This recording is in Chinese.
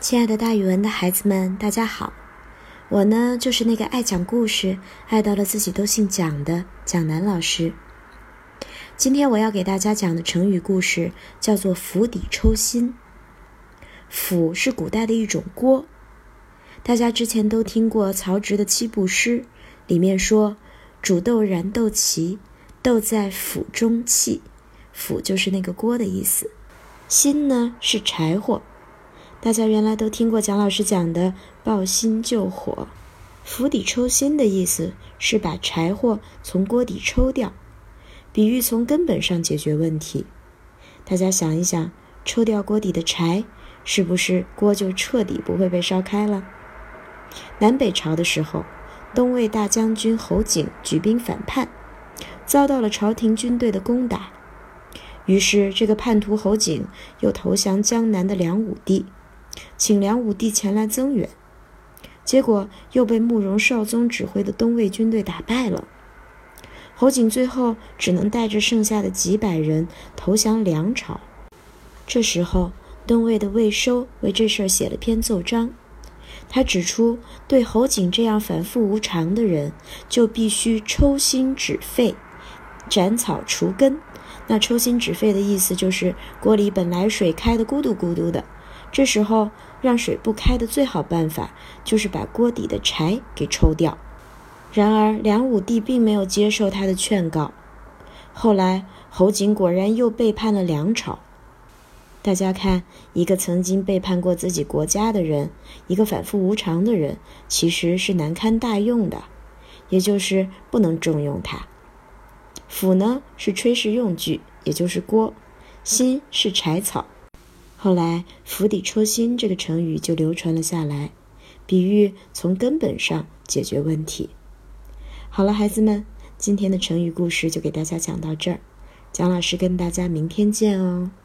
亲爱的，大语文的孩子们，大家好！我呢，就是那个爱讲故事、爱到了自己都姓蒋的蒋楠老师。今天我要给大家讲的成语故事叫做“釜底抽薪”。釜是古代的一种锅，大家之前都听过曹植的七步诗，里面说：“煮豆燃豆萁，豆在釜中泣。”釜就是那个锅的意思，薪呢是柴火。大家原来都听过蒋老师讲的“抱薪救火”，釜底抽薪的意思是把柴火从锅底抽掉，比喻从根本上解决问题。大家想一想，抽掉锅底的柴，是不是锅就彻底不会被烧开了？南北朝的时候，东魏大将军侯景举兵反叛，遭到了朝廷军队的攻打，于是这个叛徒侯景又投降江南的梁武帝。请梁武帝前来增援，结果又被慕容绍宗指挥的东魏军队打败了。侯景最后只能带着剩下的几百人投降梁朝。这时候，东魏的魏收为这事儿写了篇奏章，他指出，对侯景这样反复无常的人，就必须抽薪止沸，斩草除根。那抽薪止沸的意思就是，锅里本来水开的咕嘟咕嘟的。这时候让水不开的最好办法就是把锅底的柴给抽掉。然而梁武帝并没有接受他的劝告，后来侯景果然又背叛了梁朝。大家看，一个曾经背叛过自己国家的人，一个反复无常的人，其实是难堪大用的，也就是不能重用他。釜呢是炊事用具，也就是锅；薪是柴草。后来“釜底抽薪”这个成语就流传了下来，比喻从根本上解决问题。好了，孩子们，今天的成语故事就给大家讲到这儿，蒋老师跟大家明天见哦。